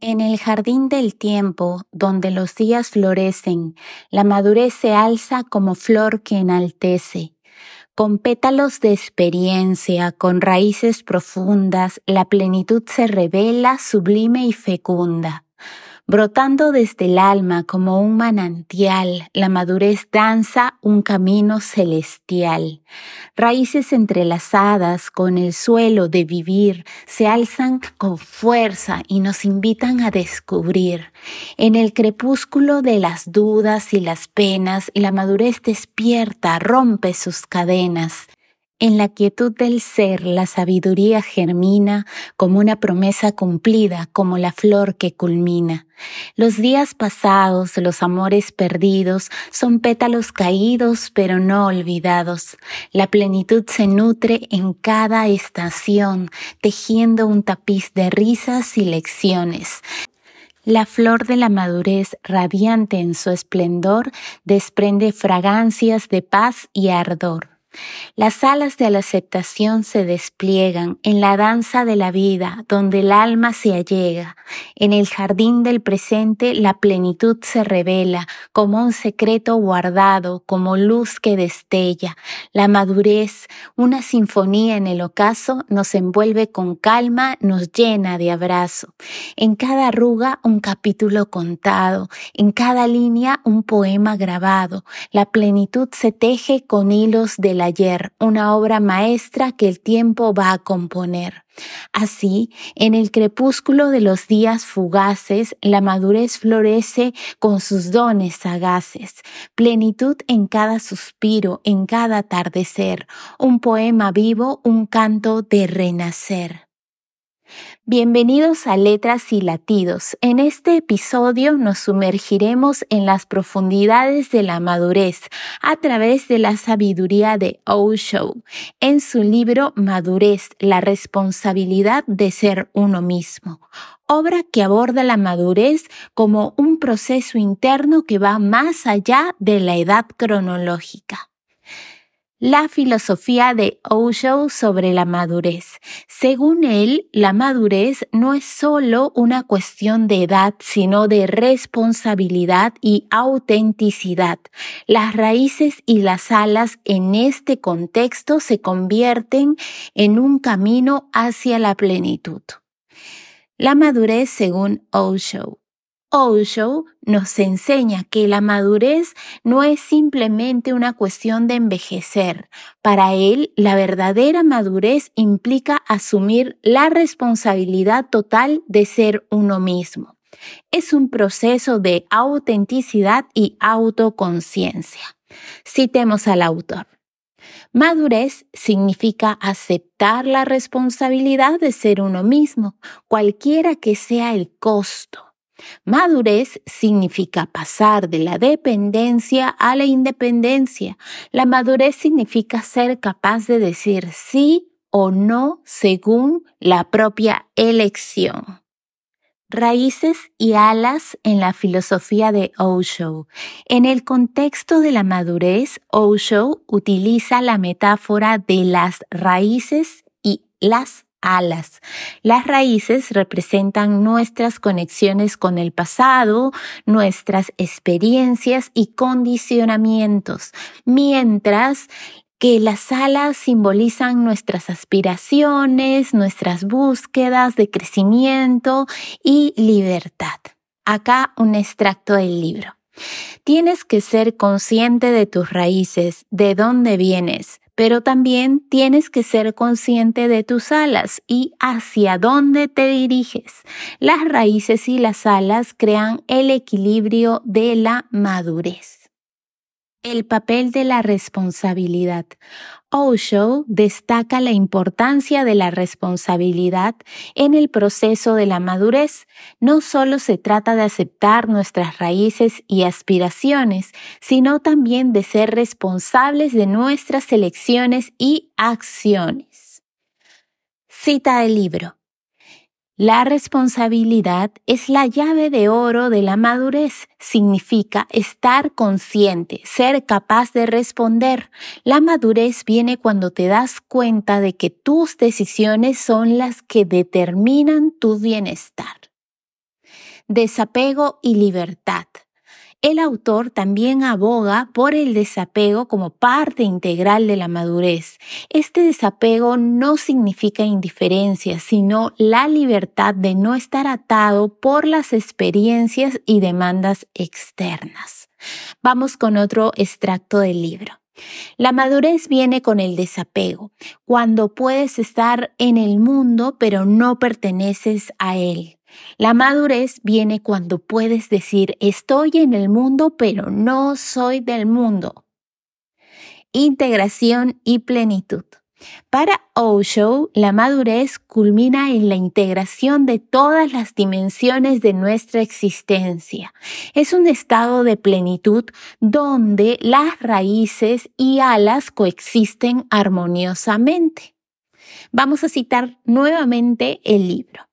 En el jardín del tiempo, donde los días florecen, la madurez se alza como flor que enaltece. Con pétalos de experiencia, con raíces profundas, la plenitud se revela sublime y fecunda. Brotando desde el alma como un manantial, la madurez danza un camino celestial. Raíces entrelazadas con el suelo de vivir se alzan con fuerza y nos invitan a descubrir. En el crepúsculo de las dudas y las penas, la madurez despierta, rompe sus cadenas. En la quietud del ser la sabiduría germina como una promesa cumplida, como la flor que culmina. Los días pasados, los amores perdidos, son pétalos caídos pero no olvidados. La plenitud se nutre en cada estación, tejiendo un tapiz de risas y lecciones. La flor de la madurez, radiante en su esplendor, desprende fragancias de paz y ardor. Las alas de la aceptación se despliegan en la danza de la vida, donde el alma se allega. En el jardín del presente la plenitud se revela como un secreto guardado, como luz que destella. La madurez, una sinfonía en el ocaso, nos envuelve con calma, nos llena de abrazo. En cada arruga un capítulo contado, en cada línea un poema grabado. La plenitud se teje con hilos de una obra maestra que el tiempo va a componer. Así, en el crepúsculo de los días fugaces, la madurez florece con sus dones sagaces, plenitud en cada suspiro, en cada atardecer, un poema vivo, un canto de renacer. Bienvenidos a Letras y Latidos. En este episodio nos sumergiremos en las profundidades de la madurez a través de la sabiduría de Osho en su libro Madurez, la responsabilidad de ser uno mismo, obra que aborda la madurez como un proceso interno que va más allá de la edad cronológica. La filosofía de Osho sobre la madurez. Según él, la madurez no es solo una cuestión de edad, sino de responsabilidad y autenticidad. Las raíces y las alas en este contexto se convierten en un camino hacia la plenitud. La madurez según Osho. Osho nos enseña que la madurez no es simplemente una cuestión de envejecer. Para él, la verdadera madurez implica asumir la responsabilidad total de ser uno mismo. Es un proceso de autenticidad y autoconciencia. Citemos al autor. Madurez significa aceptar la responsabilidad de ser uno mismo, cualquiera que sea el costo. Madurez significa pasar de la dependencia a la independencia. La madurez significa ser capaz de decir sí o no según la propia elección. Raíces y alas en la filosofía de Osho. En el contexto de la madurez, Osho utiliza la metáfora de las raíces y las alas. Las raíces representan nuestras conexiones con el pasado, nuestras experiencias y condicionamientos, mientras que las alas simbolizan nuestras aspiraciones, nuestras búsquedas de crecimiento y libertad. Acá un extracto del libro. Tienes que ser consciente de tus raíces, de dónde vienes, pero también tienes que ser consciente de tus alas y hacia dónde te diriges. Las raíces y las alas crean el equilibrio de la madurez. El papel de la responsabilidad. Osho destaca la importancia de la responsabilidad en el proceso de la madurez. No solo se trata de aceptar nuestras raíces y aspiraciones, sino también de ser responsables de nuestras elecciones y acciones. Cita del libro. La responsabilidad es la llave de oro de la madurez. Significa estar consciente, ser capaz de responder. La madurez viene cuando te das cuenta de que tus decisiones son las que determinan tu bienestar. desapego y libertad. El autor también aboga por el desapego como parte integral de la madurez. Este desapego no significa indiferencia, sino la libertad de no estar atado por las experiencias y demandas externas. Vamos con otro extracto del libro. La madurez viene con el desapego, cuando puedes estar en el mundo pero no perteneces a él. La madurez viene cuando puedes decir estoy en el mundo pero no soy del mundo. Integración y plenitud. Para Osho, la madurez culmina en la integración de todas las dimensiones de nuestra existencia. Es un estado de plenitud donde las raíces y alas coexisten armoniosamente. Vamos a citar nuevamente el libro.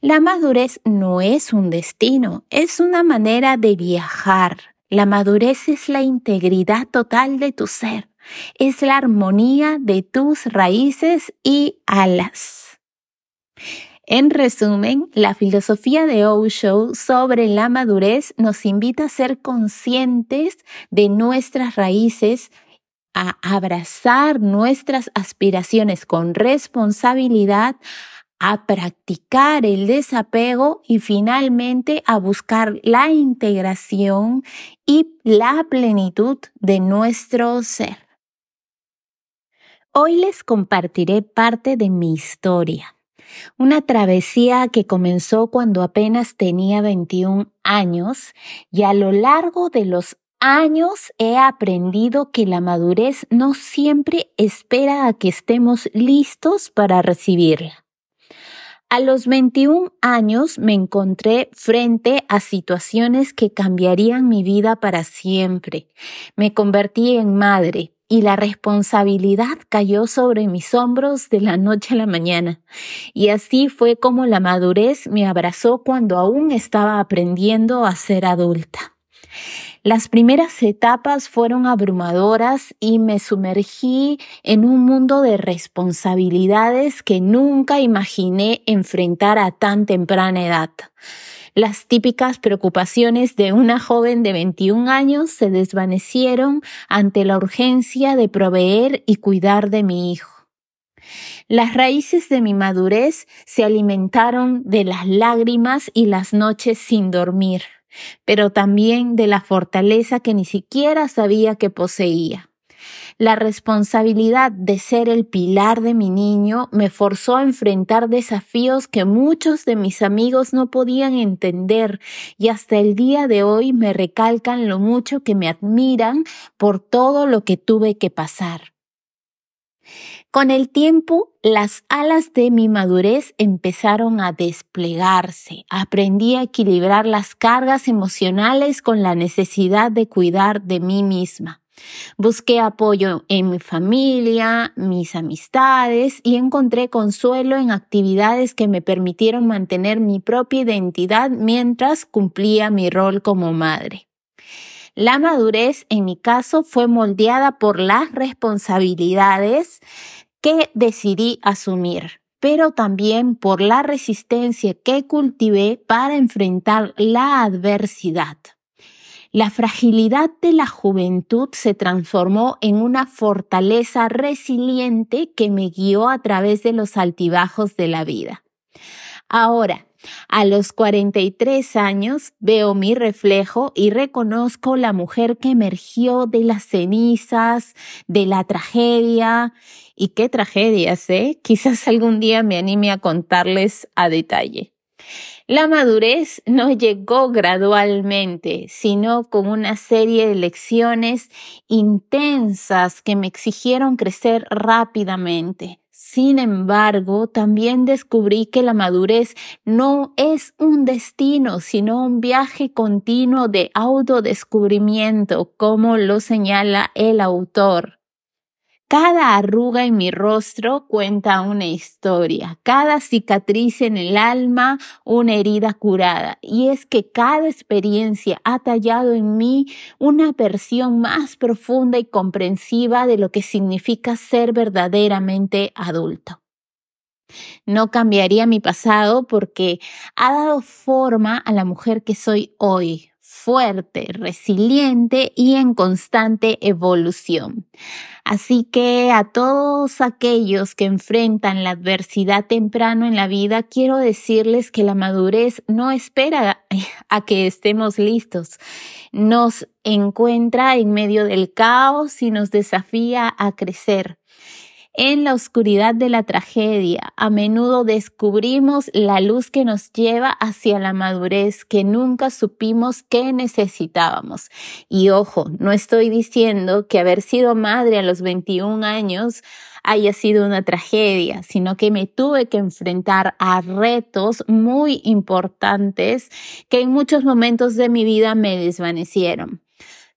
La madurez no es un destino, es una manera de viajar. La madurez es la integridad total de tu ser, es la armonía de tus raíces y alas. En resumen, la filosofía de Osho sobre la madurez nos invita a ser conscientes de nuestras raíces, a abrazar nuestras aspiraciones con responsabilidad, a practicar el desapego y finalmente a buscar la integración y la plenitud de nuestro ser. Hoy les compartiré parte de mi historia, una travesía que comenzó cuando apenas tenía 21 años y a lo largo de los años he aprendido que la madurez no siempre espera a que estemos listos para recibirla. A los 21 años me encontré frente a situaciones que cambiarían mi vida para siempre. Me convertí en madre y la responsabilidad cayó sobre mis hombros de la noche a la mañana. Y así fue como la madurez me abrazó cuando aún estaba aprendiendo a ser adulta. Las primeras etapas fueron abrumadoras y me sumergí en un mundo de responsabilidades que nunca imaginé enfrentar a tan temprana edad. Las típicas preocupaciones de una joven de 21 años se desvanecieron ante la urgencia de proveer y cuidar de mi hijo. Las raíces de mi madurez se alimentaron de las lágrimas y las noches sin dormir pero también de la fortaleza que ni siquiera sabía que poseía. La responsabilidad de ser el pilar de mi niño me forzó a enfrentar desafíos que muchos de mis amigos no podían entender y hasta el día de hoy me recalcan lo mucho que me admiran por todo lo que tuve que pasar. Con el tiempo, las alas de mi madurez empezaron a desplegarse. Aprendí a equilibrar las cargas emocionales con la necesidad de cuidar de mí misma. Busqué apoyo en mi familia, mis amistades y encontré consuelo en actividades que me permitieron mantener mi propia identidad mientras cumplía mi rol como madre. La madurez, en mi caso, fue moldeada por las responsabilidades que decidí asumir, pero también por la resistencia que cultivé para enfrentar la adversidad. La fragilidad de la juventud se transformó en una fortaleza resiliente que me guió a través de los altibajos de la vida. Ahora, a los 43 años veo mi reflejo y reconozco la mujer que emergió de las cenizas, de la tragedia. Y qué tragedias, ¿eh? Quizás algún día me anime a contarles a detalle. La madurez no llegó gradualmente, sino con una serie de lecciones intensas que me exigieron crecer rápidamente. Sin embargo, también descubrí que la madurez no es un destino, sino un viaje continuo de autodescubrimiento, como lo señala el autor. Cada arruga en mi rostro cuenta una historia, cada cicatriz en el alma una herida curada. Y es que cada experiencia ha tallado en mí una versión más profunda y comprensiva de lo que significa ser verdaderamente adulto. No cambiaría mi pasado porque ha dado forma a la mujer que soy hoy, fuerte, resiliente y en constante evolución. Así que a todos aquellos que enfrentan la adversidad temprano en la vida, quiero decirles que la madurez no espera a que estemos listos. Nos encuentra en medio del caos y nos desafía a crecer. En la oscuridad de la tragedia, a menudo descubrimos la luz que nos lleva hacia la madurez que nunca supimos que necesitábamos. Y ojo, no estoy diciendo que haber sido madre a los 21 años haya sido una tragedia, sino que me tuve que enfrentar a retos muy importantes que en muchos momentos de mi vida me desvanecieron.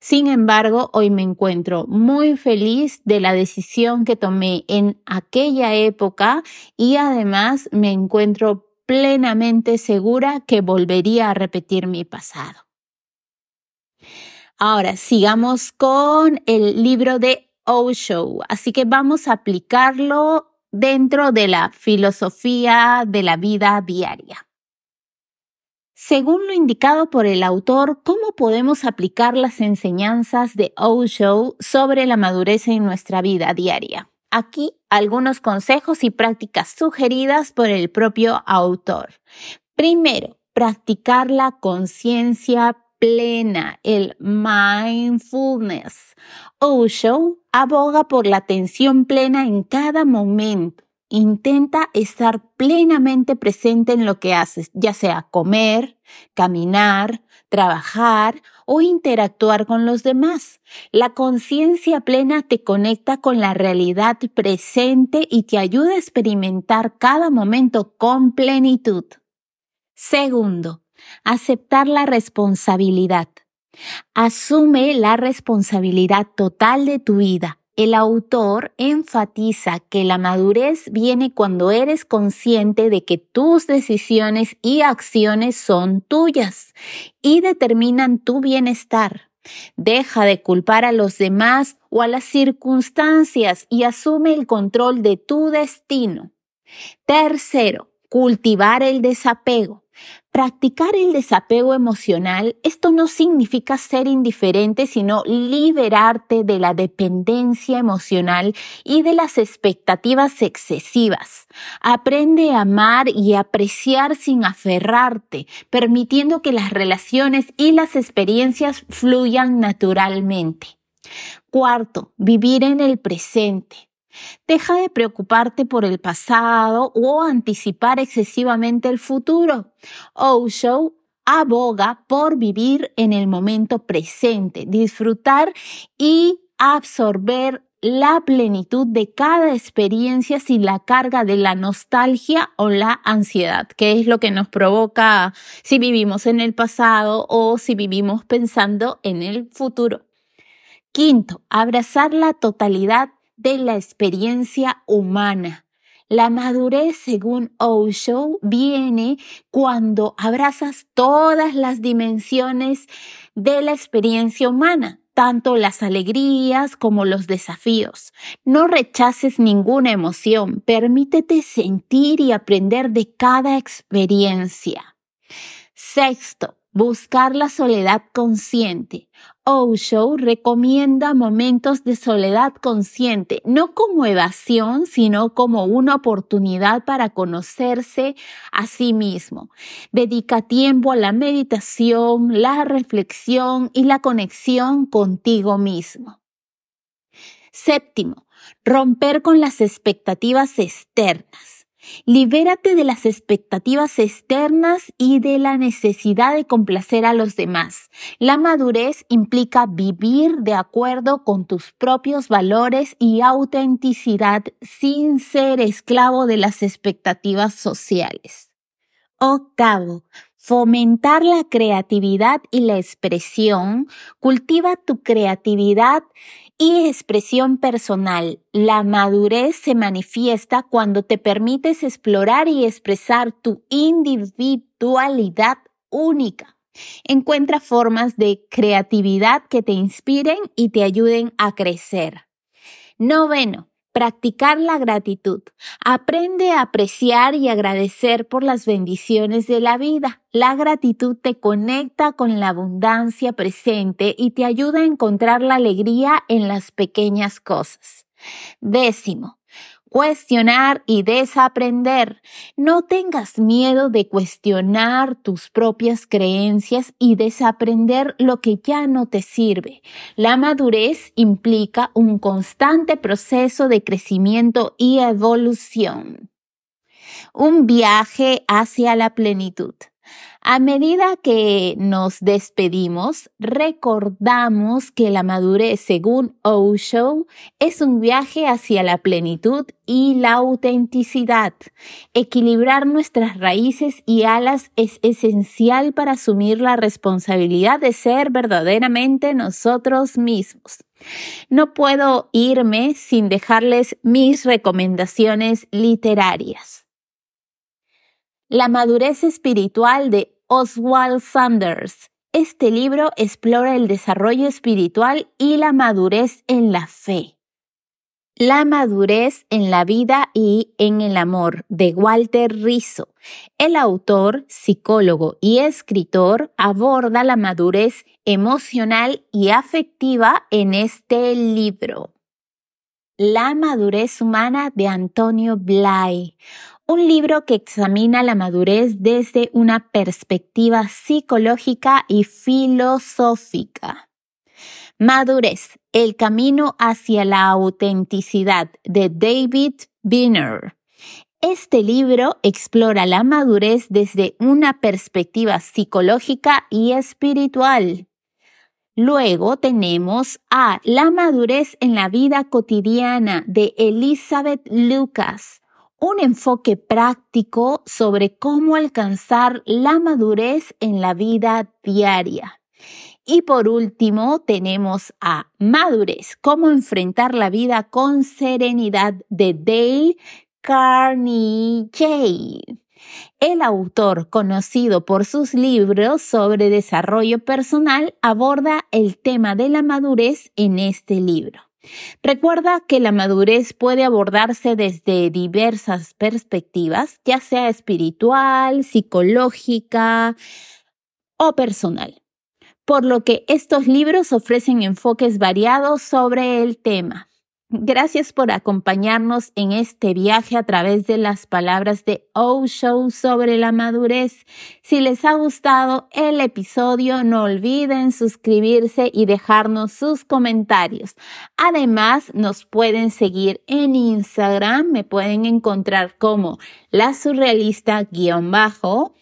Sin embargo, hoy me encuentro muy feliz de la decisión que tomé en aquella época y además me encuentro plenamente segura que volvería a repetir mi pasado. Ahora, sigamos con el libro de Osho, así que vamos a aplicarlo dentro de la filosofía de la vida diaria. Según lo indicado por el autor, ¿cómo podemos aplicar las enseñanzas de Osho sobre la madurez en nuestra vida diaria? Aquí algunos consejos y prácticas sugeridas por el propio autor. Primero, practicar la conciencia plena, el mindfulness. Osho aboga por la atención plena en cada momento Intenta estar plenamente presente en lo que haces, ya sea comer, caminar, trabajar o interactuar con los demás. La conciencia plena te conecta con la realidad presente y te ayuda a experimentar cada momento con plenitud. Segundo, aceptar la responsabilidad. Asume la responsabilidad total de tu vida el autor enfatiza que la madurez viene cuando eres consciente de que tus decisiones y acciones son tuyas y determinan tu bienestar. Deja de culpar a los demás o a las circunstancias y asume el control de tu destino. Tercero, cultivar el desapego. Practicar el desapego emocional, esto no significa ser indiferente, sino liberarte de la dependencia emocional y de las expectativas excesivas. Aprende a amar y apreciar sin aferrarte, permitiendo que las relaciones y las experiencias fluyan naturalmente. Cuarto, vivir en el presente. Deja de preocuparte por el pasado o anticipar excesivamente el futuro. Osho aboga por vivir en el momento presente, disfrutar y absorber la plenitud de cada experiencia sin la carga de la nostalgia o la ansiedad, que es lo que nos provoca si vivimos en el pasado o si vivimos pensando en el futuro. Quinto, abrazar la totalidad de la experiencia humana. La madurez, según Osho, viene cuando abrazas todas las dimensiones de la experiencia humana, tanto las alegrías como los desafíos. No rechaces ninguna emoción, permítete sentir y aprender de cada experiencia. Sexto, buscar la soledad consciente. Osho recomienda momentos de soledad consciente, no como evasión, sino como una oportunidad para conocerse a sí mismo. Dedica tiempo a la meditación, la reflexión y la conexión contigo mismo. Séptimo, romper con las expectativas externas. Libérate de las expectativas externas y de la necesidad de complacer a los demás. La madurez implica vivir de acuerdo con tus propios valores y autenticidad sin ser esclavo de las expectativas sociales. Octavo, fomentar la creatividad y la expresión. Cultiva tu creatividad y expresión personal. La madurez se manifiesta cuando te permites explorar y expresar tu individualidad única. Encuentra formas de creatividad que te inspiren y te ayuden a crecer. Noveno, Practicar la gratitud. Aprende a apreciar y agradecer por las bendiciones de la vida. La gratitud te conecta con la abundancia presente y te ayuda a encontrar la alegría en las pequeñas cosas. Décimo, cuestionar y desaprender. No tengas miedo de cuestionar tus propias creencias y desaprender lo que ya no te sirve. La madurez implica un constante proceso de crecimiento y evolución. Un viaje hacia la plenitud. A medida que nos despedimos, recordamos que la madurez, según Osho, es un viaje hacia la plenitud y la autenticidad. Equilibrar nuestras raíces y alas es esencial para asumir la responsabilidad de ser verdaderamente nosotros mismos. No puedo irme sin dejarles mis recomendaciones literarias. La madurez espiritual de Oswald Sanders. Este libro explora el desarrollo espiritual y la madurez en la fe. La madurez en la vida y en el amor de Walter Rizzo. El autor, psicólogo y escritor aborda la madurez emocional y afectiva en este libro. La madurez humana de Antonio Blay un libro que examina la madurez desde una perspectiva psicológica y filosófica. Madurez, el camino hacia la autenticidad de David Binner. Este libro explora la madurez desde una perspectiva psicológica y espiritual. Luego tenemos a La madurez en la vida cotidiana de Elizabeth Lucas un enfoque práctico sobre cómo alcanzar la madurez en la vida diaria. Y por último, tenemos a Madurez, cómo enfrentar la vida con serenidad de Dale Carnegie. El autor, conocido por sus libros sobre desarrollo personal, aborda el tema de la madurez en este libro. Recuerda que la madurez puede abordarse desde diversas perspectivas, ya sea espiritual, psicológica o personal, por lo que estos libros ofrecen enfoques variados sobre el tema. Gracias por acompañarnos en este viaje a través de las palabras de Osho sobre la madurez. Si les ha gustado el episodio, no olviden suscribirse y dejarnos sus comentarios. Además, nos pueden seguir en Instagram, me pueden encontrar como la surrealista-bajo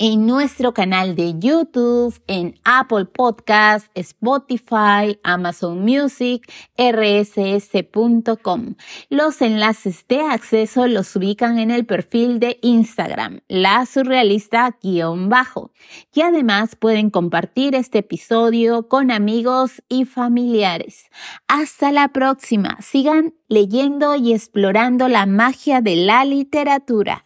en nuestro canal de YouTube, en Apple Podcast, Spotify, Amazon Music, rss.com. Los enlaces de acceso los ubican en el perfil de Instagram, la surrealista-bajo. Y además pueden compartir este episodio con amigos y familiares. Hasta la próxima. Sigan leyendo y explorando la magia de la literatura.